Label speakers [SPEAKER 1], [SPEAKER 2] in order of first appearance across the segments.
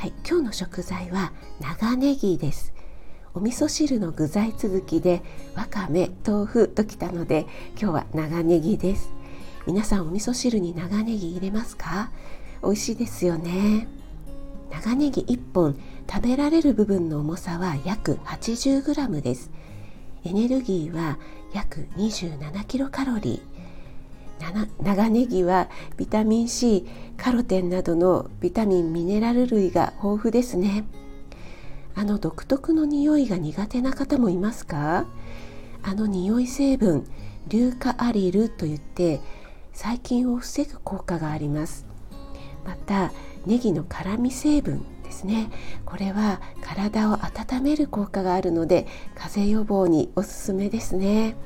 [SPEAKER 1] はい、今日の食材は長ネギです。お味噌汁の具材続きでわかめ豆腐ときたので今日は長ネギです。皆さんお味噌汁に長ネギ入れますか？美味しいですよね。長ネギ1本食べられる部分の重さは約 80g です。エネルギーは約27キロカロリー。長ネギはビタミン C カロテンなどのビタミンミネラル類が豊富ですね。あの独特の匂いが苦手な方もいますか？あの匂い成分硫化アリルといって細菌を防ぐ効果があります。またネギの辛み成分ですね。これは体を温める効果があるので風邪予防におすすめですね。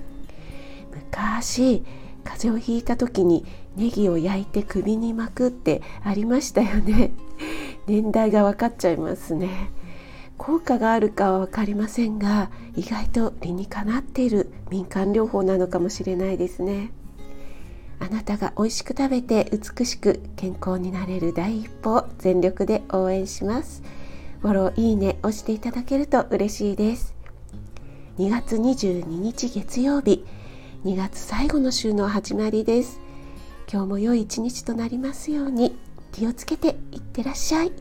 [SPEAKER 1] 昔風邪をひいた時にネギを焼いて首に巻くってありましたよね。年代が分かっちゃいますね。効果があるかは分かりませんが意外と理にかなっている民間療法なのかもしれないですね。あなたが美味しく食べて美しく健康になれる第一歩を全力で応援します。フォローいいね押していただけると嬉しいです。2月22日月曜日2月最後の週の始まりです。今日も良い一日となりますように。気をつけていってらっしゃい。